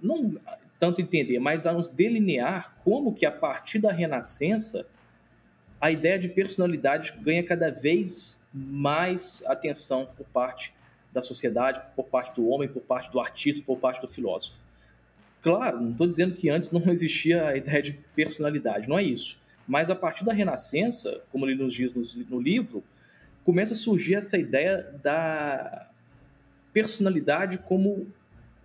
não tanto entender, mas a nos delinear como que a partir da Renascença a ideia de personalidade ganha cada vez mais atenção por parte da sociedade, por parte do homem, por parte do artista, por parte do filósofo. Claro, não estou dizendo que antes não existia a ideia de personalidade, não é isso. Mas a partir da Renascença, como ele nos diz no, livro, começa a surgir essa ideia da personalidade como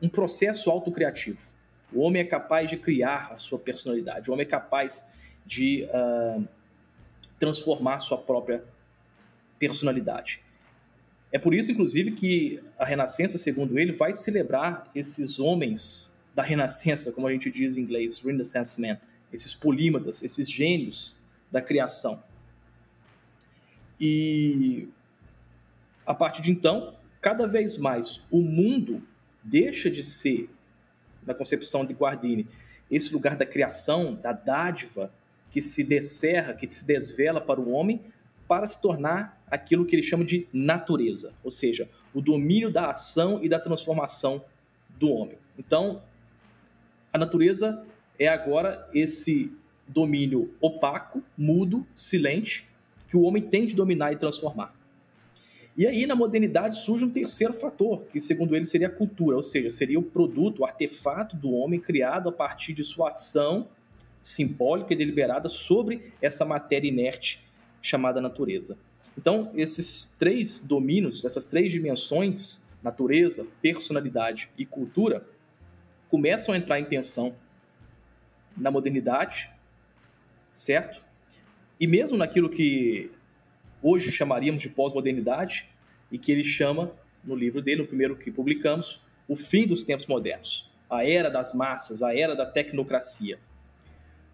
um processo autocriativo. O homem é capaz de criar a sua personalidade, o homem é capaz de uh, transformar a sua própria personalidade. É por isso, inclusive, que a Renascença, segundo ele, vai celebrar esses homens da Renascença, como a gente diz em inglês, Renaissance Man, esses polímatas, esses gênios da criação. E a partir de então, cada vez mais o mundo deixa de ser, na concepção de Guardini, esse lugar da criação, da dádiva, que se descerra, que se desvela para o homem, para se tornar aquilo que ele chama de natureza, ou seja, o domínio da ação e da transformação do homem. Então, a natureza é agora esse domínio opaco, mudo, silente, que o homem tem de dominar e transformar. E aí, na modernidade, surge um terceiro fator, que segundo ele seria a cultura, ou seja, seria o produto, o artefato do homem criado a partir de sua ação simbólica e deliberada sobre essa matéria inerte chamada natureza. Então, esses três domínios, essas três dimensões, natureza, personalidade e cultura, começam a entrar em tensão na modernidade, certo? E mesmo naquilo que hoje chamaríamos de pós-modernidade, e que ele chama, no livro dele, no primeiro que publicamos, o fim dos tempos modernos, a era das massas, a era da tecnocracia.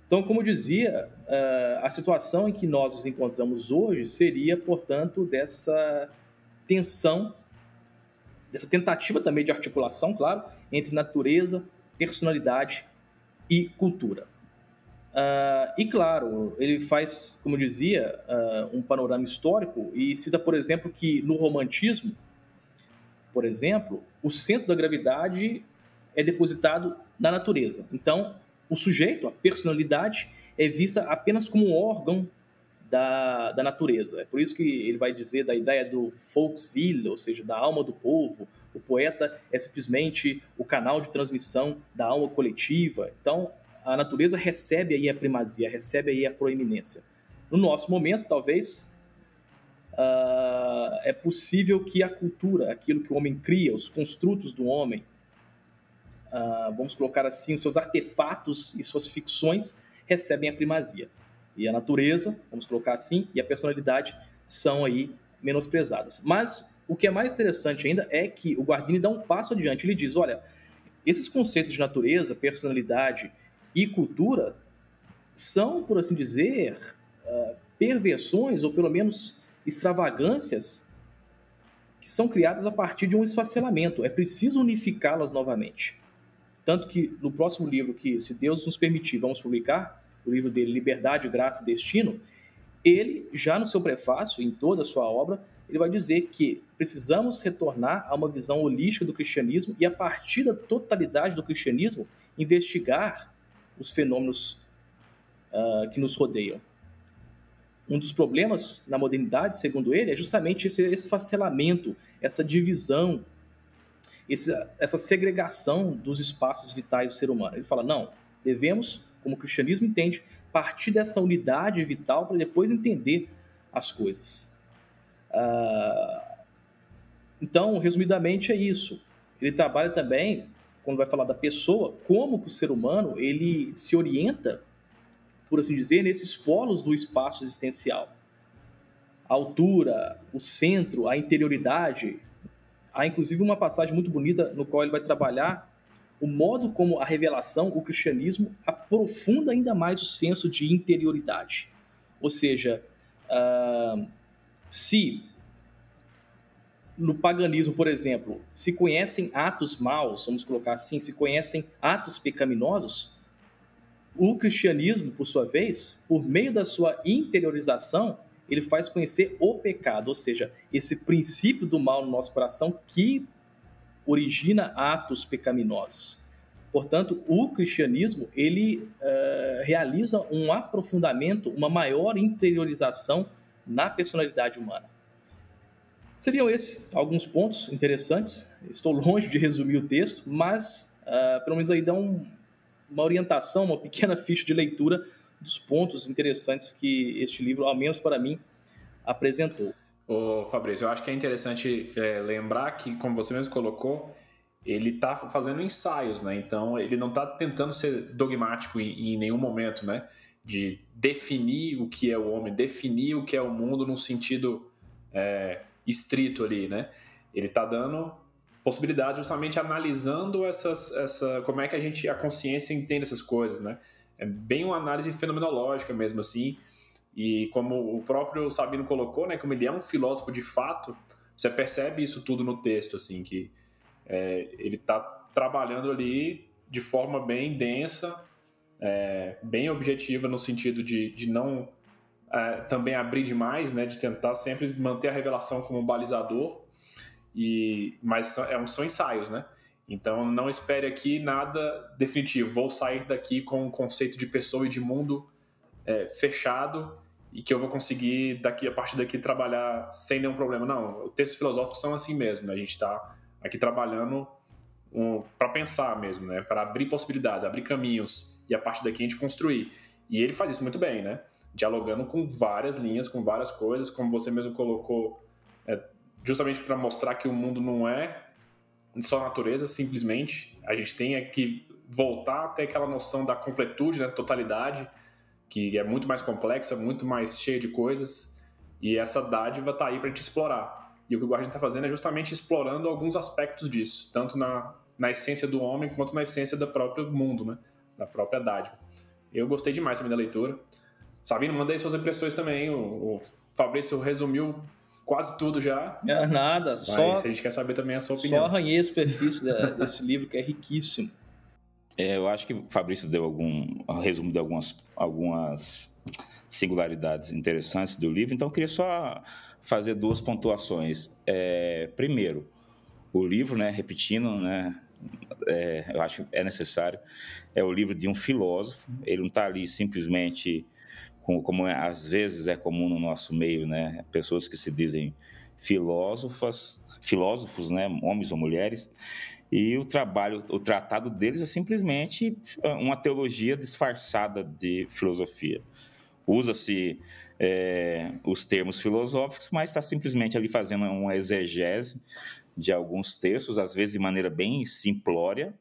Então, como dizia, eh, a situação em que nós nos encontramos hoje seria, portanto, dessa tensão, dessa tentativa também de articulação, claro, entre natureza, personalidade e cultura. Uh, e claro, ele faz, como dizia, uh, um panorama histórico e cita, por exemplo, que no romantismo, por exemplo, o centro da gravidade é depositado na natureza. Então, o sujeito, a personalidade, é vista apenas como um órgão da, da natureza. É por isso que ele vai dizer da ideia do Volksseele, ou seja, da alma do povo. O poeta é simplesmente o canal de transmissão da alma coletiva. Então, a natureza recebe aí a primazia, recebe aí a proeminência. No nosso momento, talvez, uh, é possível que a cultura, aquilo que o homem cria, os construtos do homem, uh, vamos colocar assim, os seus artefatos e suas ficções recebem a primazia. E a natureza, vamos colocar assim, e a personalidade são aí menosprezadas. Mas o que é mais interessante ainda é que o Guardini dá um passo adiante. Ele diz: olha, esses conceitos de natureza, personalidade e cultura são, por assim dizer, uh, perversões ou pelo menos extravagâncias que são criadas a partir de um esfacelamento. É preciso unificá-las novamente. Tanto que no próximo livro que, se Deus nos permitir, vamos publicar, o livro dele Liberdade, Graça e Destino, ele, já no seu prefácio, em toda a sua obra, ele vai dizer que precisamos retornar a uma visão holística do cristianismo e, a partir da totalidade do cristianismo, investigar os fenômenos uh, que nos rodeiam. Um dos problemas na modernidade, segundo ele, é justamente esse esfacelamento, essa divisão, esse, essa segregação dos espaços vitais do ser humano. Ele fala: não, devemos, como o cristianismo entende, partir dessa unidade vital para depois entender as coisas. Uh, então, resumidamente, é isso. Ele trabalha também, quando vai falar da pessoa, como que o ser humano ele se orienta, por assim dizer, nesses polos do espaço existencial. A altura, o centro, a interioridade. Há inclusive uma passagem muito bonita no qual ele vai trabalhar o modo como a revelação, o cristianismo, aprofunda ainda mais o senso de interioridade. Ou seja, uh, se no paganismo, por exemplo, se conhecem atos maus, vamos colocar assim, se conhecem atos pecaminosos, o cristianismo, por sua vez, por meio da sua interiorização, ele faz conhecer o pecado, ou seja, esse princípio do mal no nosso coração que origina atos pecaminosos. Portanto, o cristianismo ele uh, realiza um aprofundamento, uma maior interiorização na personalidade humana. Seriam esses alguns pontos interessantes. Estou longe de resumir o texto, mas uh, pelo menos aí um, uma orientação, uma pequena ficha de leitura dos pontos interessantes que este livro, ao menos para mim, apresentou. Ô Fabrício, eu acho que é interessante é, lembrar que, como você mesmo colocou, ele está fazendo ensaios, né? Então ele não está tentando ser dogmático em, em, nenhum momento, né? De definir o que é o homem, definir o que é o mundo num sentido é, estrito ali, né? Ele está dando possibilidades justamente analisando essas, essa, como é que a gente, a consciência entende essas coisas, né? É bem uma análise fenomenológica mesmo assim. E como o próprio Sabino colocou, né? Como ele é um filósofo de fato, você percebe isso tudo no texto, assim, que é, ele está trabalhando ali de forma bem densa, é, bem objetiva no sentido de, de não é, também abrir demais, né, de tentar sempre manter a revelação como balizador, e, mas é um, são ensaios, né? Então não espere aqui nada definitivo. Vou sair daqui com um conceito de pessoa e de mundo é, fechado e que eu vou conseguir daqui a partir daqui trabalhar sem nenhum problema. Não, os textos filosóficos são assim mesmo. Né? A gente está aqui trabalhando um, para pensar mesmo, né? Para abrir possibilidades, abrir caminhos e a partir daqui a gente construir. E ele faz isso muito bem, né? dialogando com várias linhas, com várias coisas, como você mesmo colocou, é, justamente para mostrar que o mundo não é só natureza, simplesmente. A gente tem é que voltar até aquela noção da completude, né, totalidade, que é muito mais complexa, muito mais cheia de coisas, e essa dádiva está aí para a gente explorar. E o que o Guardian está fazendo é justamente explorando alguns aspectos disso, tanto na, na essência do homem quanto na essência do próprio mundo, né? Da própria dádiva. Eu gostei demais também da leitura. Sabino, manda aí suas impressões também. O, o Fabrício resumiu quase tudo já. É nada, Mas só. a gente quer saber também a sua opinião. Só arranhei a superfície desse livro que é riquíssimo. É, eu acho que o Fabrício deu algum um resumo de algumas, algumas singularidades interessantes do livro, então eu queria só fazer duas pontuações. É, primeiro, o livro, né, repetindo, né, é, eu acho é necessário, é o livro de um filósofo, ele não está ali simplesmente como, como é, às vezes é comum no nosso meio, né? Pessoas que se dizem filósofas, filósofos, né? Homens ou mulheres, e o trabalho, o tratado deles é simplesmente ah, uma teologia disfarçada de filosofia. Usa-se é, os termos filosóficos, mas está simplesmente ali fazendo uma exegese de alguns textos, às vezes de maneira bem simplória,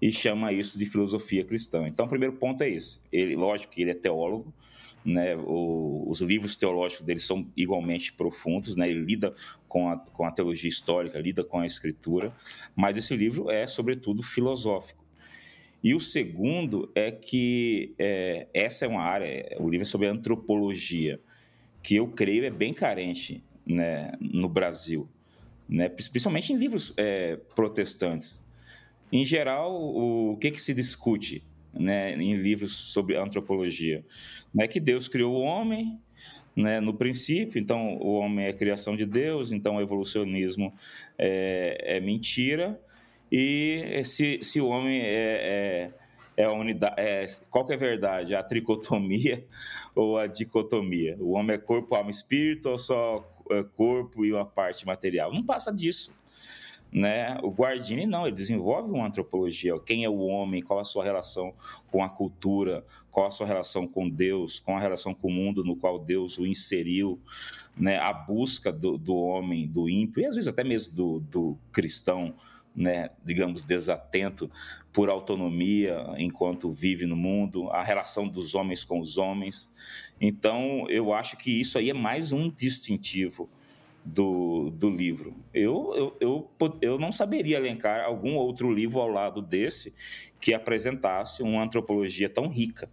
e chama isso de filosofia cristã. Então, o primeiro ponto é esse. Ele, lógico que ele é teólogo, né, o, os livros teológicos dele são igualmente profundos, né, ele lida com a, com a teologia histórica, lida com a escritura, mas esse livro é, sobretudo, filosófico. E o segundo é que é, essa é uma área, o livro é sobre antropologia, que eu creio é bem carente né, no Brasil, né, principalmente em livros é, protestantes. Em geral, o, o que, que se discute? né, em livros sobre antropologia, né, que Deus criou o homem, né, no princípio, então o homem é criação de Deus, então o evolucionismo é, é mentira, e se, se o homem é, é, é a unidade, é, qual que é a verdade? A tricotomia ou a dicotomia? O homem é corpo, alma e espírito ou só é corpo e uma parte material? Não passa disso. Né? O Guardini não, ele desenvolve uma antropologia. Quem é o homem? Qual a sua relação com a cultura? Qual a sua relação com Deus? Qual a relação com o mundo no qual Deus o inseriu? Né? A busca do, do homem, do ímpio e às vezes até mesmo do, do cristão, né, digamos, desatento por autonomia enquanto vive no mundo, a relação dos homens com os homens. Então, eu acho que isso aí é mais um distintivo do, do livro. Eu, eu, eu, eu não saberia elencar algum outro livro ao lado desse que apresentasse uma antropologia tão rica.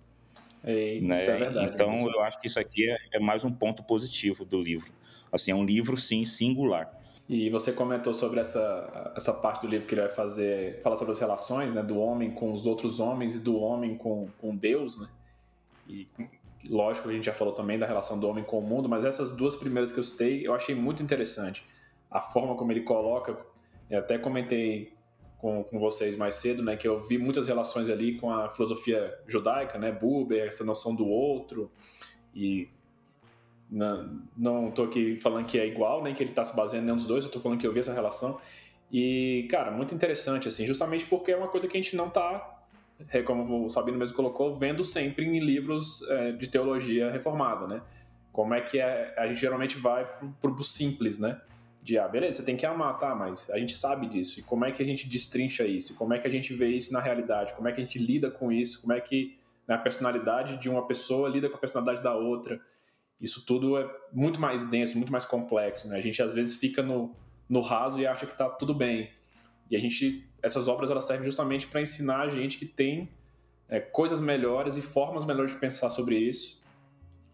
É, né? Isso é verdade. Então, eu acho que isso aqui é, é mais um ponto positivo do livro. Assim, é um livro, sim, singular. E você comentou sobre essa, essa parte do livro que ele vai fazer, falar sobre as relações né, do homem com os outros homens e do homem com, com Deus, né? E lógico, a gente já falou também da relação do homem com o mundo, mas essas duas primeiras que eu citei, eu achei muito interessante. A forma como ele coloca, eu até comentei com, com vocês mais cedo, né, que eu vi muitas relações ali com a filosofia judaica, né, Buber, essa noção do outro, e não estou aqui falando que é igual, nem que ele está se baseando em nenhum dos dois, eu estou falando que eu vi essa relação. E, cara, muito interessante, assim, justamente porque é uma coisa que a gente não está, é, como o Sabino mesmo colocou, vendo sempre em livros é, de teologia reformada, né? Como é que é, a gente geralmente vai pro, pro simples, né? De, ah, beleza, você tem que amar, tá, mas a gente sabe disso. E como é que a gente destrincha isso? Como é que a gente vê isso na realidade? Como é que a gente lida com isso? Como é que né, a personalidade de uma pessoa lida com a personalidade da outra? Isso tudo é muito mais denso, muito mais complexo. Né? A gente às vezes fica no, no raso e acha que está tudo bem. E a gente, essas obras elas servem justamente para ensinar a gente que tem é, coisas melhores e formas melhores de pensar sobre isso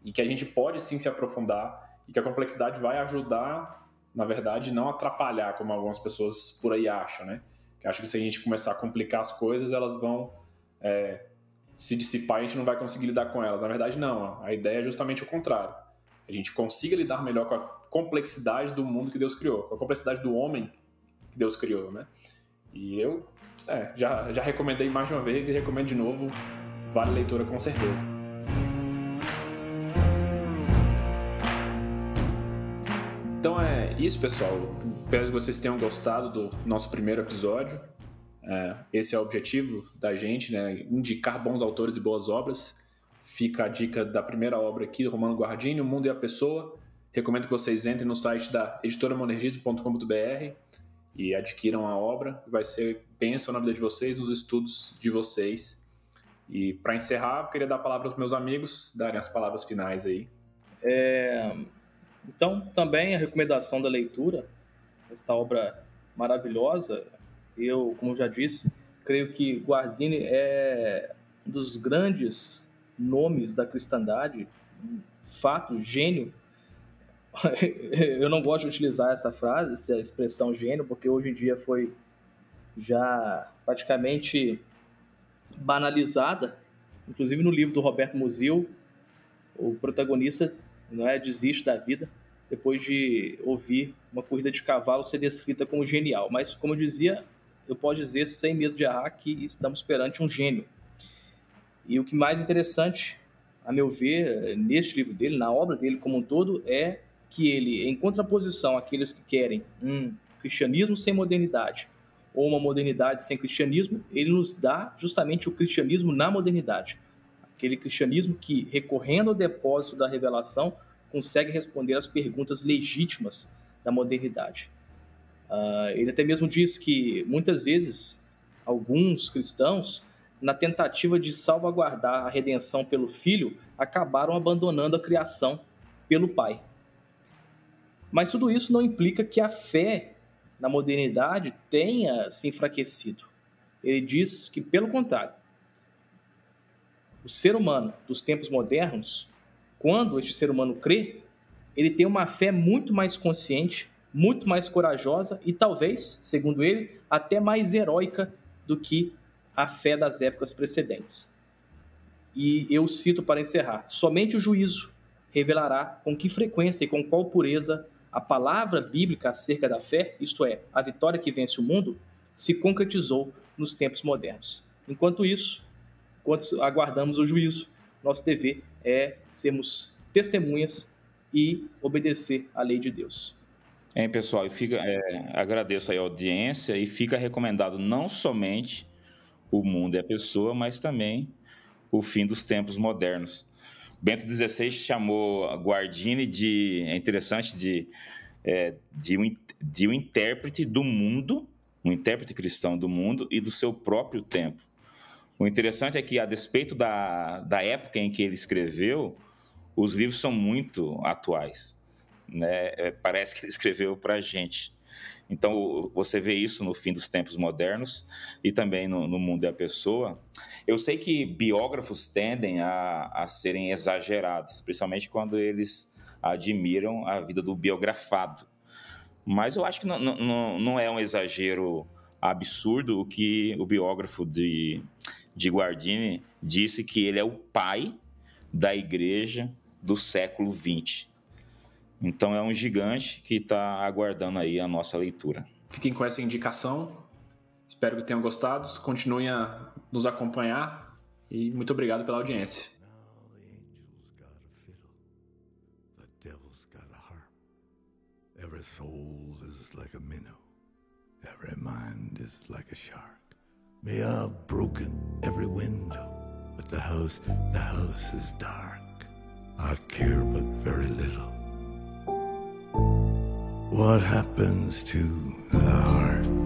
e que a gente pode sim se aprofundar e que a complexidade vai ajudar, na verdade, não atrapalhar como algumas pessoas por aí acham, né? Que acham que se a gente começar a complicar as coisas, elas vão é, se dissipar a gente não vai conseguir lidar com elas. Na verdade, não. A ideia é justamente o contrário. A gente consiga lidar melhor com a complexidade do mundo que Deus criou, com a complexidade do homem que Deus criou, né? E eu é, já, já recomendei mais de uma vez e recomendo de novo. Vale a leitura com certeza. Então é isso, pessoal. Espero que vocês tenham gostado do nosso primeiro episódio. É, esse é o objetivo da gente, né? Indicar bons autores e boas obras. Fica a dica da primeira obra aqui, do Romano Guardini, O Mundo e a Pessoa. Recomendo que vocês entrem no site da editoramonergismo.com.br e adquiram a obra. Vai ser bênção na vida de vocês, nos estudos de vocês. E para encerrar, eu queria dar a palavra aos meus amigos, darem as palavras finais aí. É, então, também a recomendação da leitura, esta obra maravilhosa, eu, como já disse, creio que Guardini é um dos grandes nomes da cristandade, fato, gênio. Eu não gosto de utilizar essa frase, essa expressão gênio, porque hoje em dia foi já praticamente banalizada. Inclusive no livro do Roberto Musil, o protagonista não é desiste da vida depois de ouvir uma corrida de cavalo ser descrita como genial. Mas como eu dizia, eu posso dizer sem medo de errar que estamos perante um gênio. E o que mais interessante, a meu ver, neste livro dele, na obra dele como um todo, é que ele, em contraposição àqueles que querem um cristianismo sem modernidade ou uma modernidade sem cristianismo, ele nos dá justamente o cristianismo na modernidade. Aquele cristianismo que, recorrendo ao depósito da revelação, consegue responder às perguntas legítimas da modernidade. Uh, ele até mesmo diz que muitas vezes alguns cristãos, na tentativa de salvaguardar a redenção pelo filho, acabaram abandonando a criação pelo pai. Mas tudo isso não implica que a fé na modernidade tenha se enfraquecido. Ele diz que, pelo contrário, o ser humano dos tempos modernos, quando este ser humano crê, ele tem uma fé muito mais consciente muito mais corajosa e talvez, segundo ele, até mais heróica do que a fé das épocas precedentes. E eu cito para encerrar: somente o juízo revelará com que frequência e com qual pureza a palavra bíblica acerca da fé, isto é, a vitória que vence o mundo, se concretizou nos tempos modernos. Enquanto isso, enquanto aguardamos o juízo, nosso dever é sermos testemunhas e obedecer à lei de Deus. É, pessoal, e fica, é, agradeço aí a audiência e fica recomendado não somente o mundo e a pessoa, mas também o fim dos tempos modernos. Bento XVI chamou Guardini de, é interessante, de, é, de, um, de um intérprete do mundo, um intérprete cristão do mundo e do seu próprio tempo. O interessante é que, a despeito da, da época em que ele escreveu, os livros são muito atuais. Né? É, parece que ele escreveu para a gente. Então, você vê isso no fim dos tempos modernos e também no, no mundo da pessoa. Eu sei que biógrafos tendem a, a serem exagerados, principalmente quando eles admiram a vida do biografado. Mas eu acho que não, não, não é um exagero absurdo o que o biógrafo de, de Guardini disse que ele é o pai da igreja do século XX. Então é um gigante que está aguardando aí a nossa leitura. Fiquem com essa indicação. Espero que tenham gostado. Continuem a nos acompanhar e muito obrigado pela audiência. Every soul is like a minnow. Every mind is like a shark. May have broken every window, but the house, the house is dark. I care but very little. What happens to the heart?